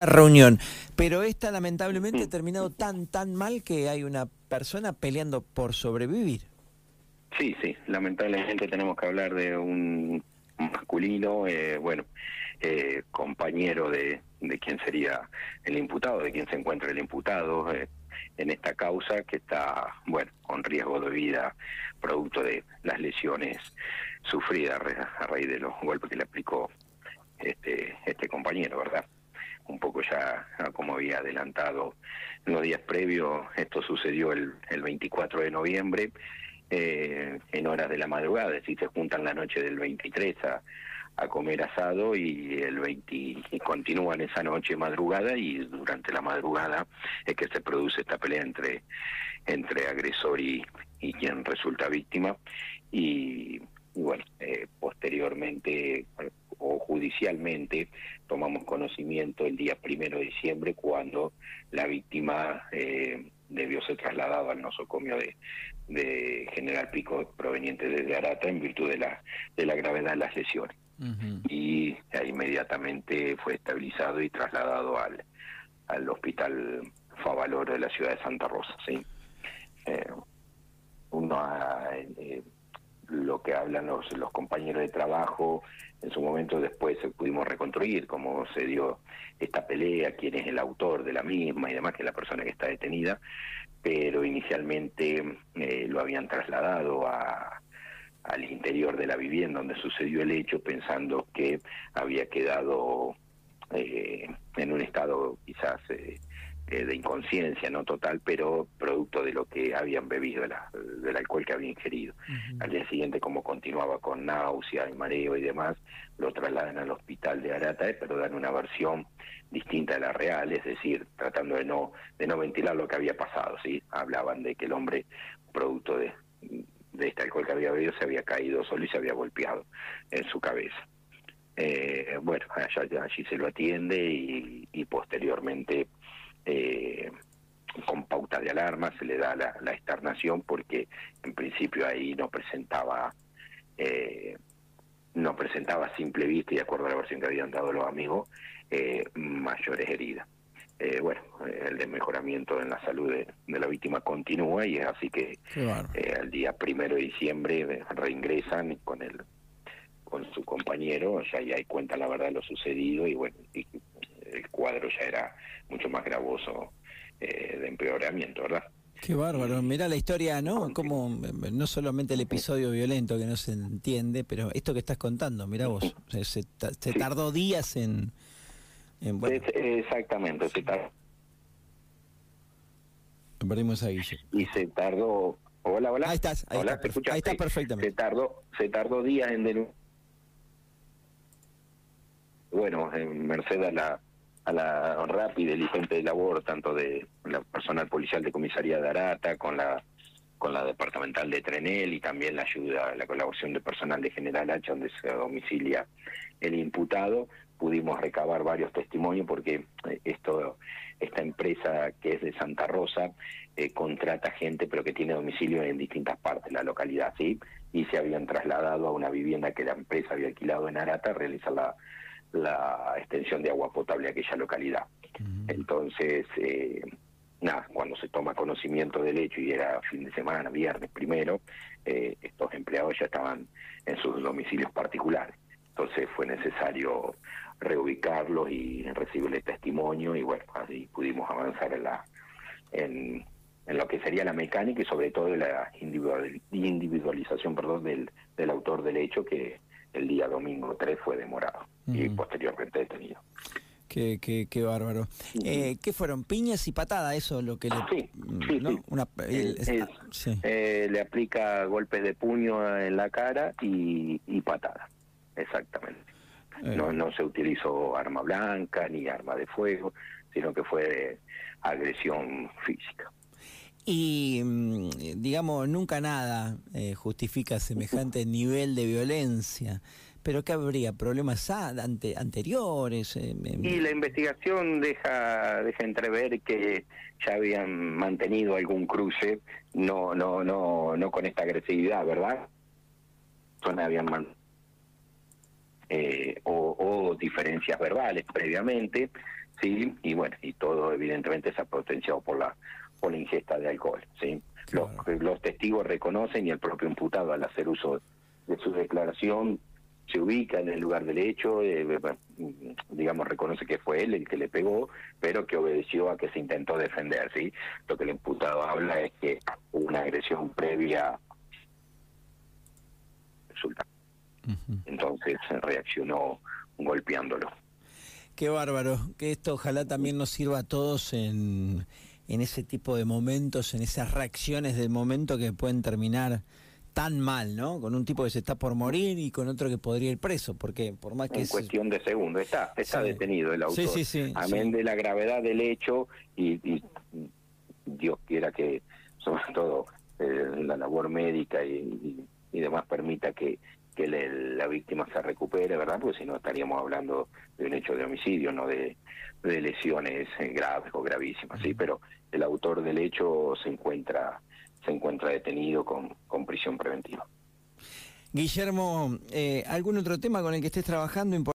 reunión. Pero esta lamentablemente ha terminado tan, tan mal que hay una persona peleando por sobrevivir. Sí, sí, lamentablemente tenemos que hablar de un masculino, eh, bueno, eh, compañero de, de quien sería el imputado, de quien se encuentra el imputado eh, en esta causa que está, bueno, con riesgo de vida producto de las lesiones sufridas a raíz de los golpes que le aplicó este, este compañero, ¿verdad? Un poco ya como había adelantado los días previos, esto sucedió el, el 24 de noviembre eh, en horas de la madrugada, es decir, se juntan la noche del 23 a, a comer asado y el 20 y continúan esa noche madrugada y durante la madrugada es que se produce esta pelea entre entre agresor y, y quien resulta víctima. Y, bueno eh, posteriormente o judicialmente tomamos conocimiento el día primero de diciembre cuando la víctima eh, debió ser trasladado al nosocomio de, de General Pico proveniente desde Arata en virtud de la, de la gravedad de las lesiones. Y inmediatamente fue estabilizado y trasladado al, al hospital Favaloro de la ciudad de Santa Rosa. ¿sí? Eh, uno eh, lo que hablan los, los compañeros de trabajo, en su momento después pudimos reconstruir cómo se dio esta pelea, quién es el autor de la misma y demás, que es la persona que está detenida, pero inicialmente eh, lo habían trasladado a, al interior de la vivienda donde sucedió el hecho, pensando que había quedado eh, en un estado quizás eh, eh, de inconsciencia, no total, pero producto de lo que habían bebido, del alcohol que había ingerido. Al día siguiente, como continuaba con náusea y mareo y demás, lo trasladan al hospital de Arata, pero dan una versión distinta de la real, es decir, tratando de no de no ventilar lo que había pasado, ¿sí? Hablaban de que el hombre, producto de, de este alcohol que había bebido, se había caído solo y se había golpeado en su cabeza. Eh, bueno, allá, allí se lo atiende y, y posteriormente eh, con pauta de alarma, se le da la, la, externación porque en principio ahí no presentaba eh, no presentaba simple vista y de acuerdo a la versión que habían dado los amigos eh, mayores heridas. Eh, bueno, el desmejoramiento en la salud de, de, la víctima continúa y es así que eh, el día primero de diciembre eh, reingresan con el con su compañero, ya ahí cuenta la verdad de lo sucedido y bueno, y el cuadro ya era mucho más gravoso eh, de empeoramiento, ¿verdad? Qué bárbaro, mirá la historia, ¿no? Como no solamente el episodio violento que no se entiende, pero esto que estás contando, mirá vos, se, se, se tardó días en... en bueno. Exactamente, se tardó. Perdimos a Guille. Y se tardó... Hola, hola. Ahí estás, ahí, hola, está, perfe ahí está perfectamente. Se tardó, se tardó días en denunciar. Bueno, en merced a la a la rápida y diligente labor tanto de la personal policial de comisaría de Arata con la con la departamental de Trenel y también la ayuda, la colaboración de personal de General H donde se domicilia el imputado, pudimos recabar varios testimonios porque esto esta empresa que es de Santa Rosa eh, contrata gente pero que tiene domicilio en distintas partes de la localidad, ¿sí? Y se habían trasladado a una vivienda que la empresa había alquilado en Arata a realizar la la extensión de agua potable a aquella localidad. Uh -huh. Entonces, eh, nada, cuando se toma conocimiento del hecho y era fin de semana, viernes primero, eh, estos empleados ya estaban en sus domicilios particulares. Entonces fue necesario reubicarlos y recibirles testimonio y bueno, así pudimos avanzar en la en, en lo que sería la mecánica y sobre todo la individualización perdón, del, del autor del hecho que el día domingo 3 fue demorado y posteriormente detenido. Qué, qué, qué bárbaro. Eh, ¿Qué fueron? ¿Piñas y patadas? Eso lo que le... Sí, sí, ¿no? sí. Una, el, es, es, sí. Eh, le aplica golpes de puño en la cara y, y patadas, exactamente. Eh. No, no se utilizó arma blanca ni arma de fuego, sino que fue agresión física. Y, mm, digamos, nunca nada eh, justifica semejante nivel de violencia. ¿Pero qué habría? ¿Problemas ante, anteriores? Eh, y la investigación deja, deja entrever que ya habían mantenido algún cruce, no no no no con esta agresividad, ¿verdad? Son habían eh, o, o diferencias verbales previamente, sí, y bueno, y todo evidentemente se ha potenciado por la por la ingesta de alcohol, sí. Los, los testigos reconocen y el propio imputado al hacer uso de su declaración se ubica en el lugar del hecho, eh, digamos, reconoce que fue él el que le pegó, pero que obedeció a que se intentó defender, ¿sí? Lo que el imputado habla es que hubo una agresión previa resulta. Entonces reaccionó golpeándolo. Qué bárbaro, que esto ojalá también nos sirva a todos en, en ese tipo de momentos, en esas reacciones del momento que pueden terminar tan mal, ¿no? Con un tipo que se está por morir y con otro que podría ir preso, porque por más que... En cuestión de segundos, está, está detenido el autor. Sí, sí, Amén de la gravedad del hecho y, Dios quiera que, sobre todo, eh, la labor médica y, demás permita que, que la víctima se recupere, ¿verdad? Porque si no estaríamos hablando de un hecho de homicidio, no de, de lesiones graves o gravísimas, ¿sí? Pero el autor del hecho se encuentra se encuentra detenido con, con prisión preventiva. Guillermo, eh, ¿algún otro tema con el que estés trabajando?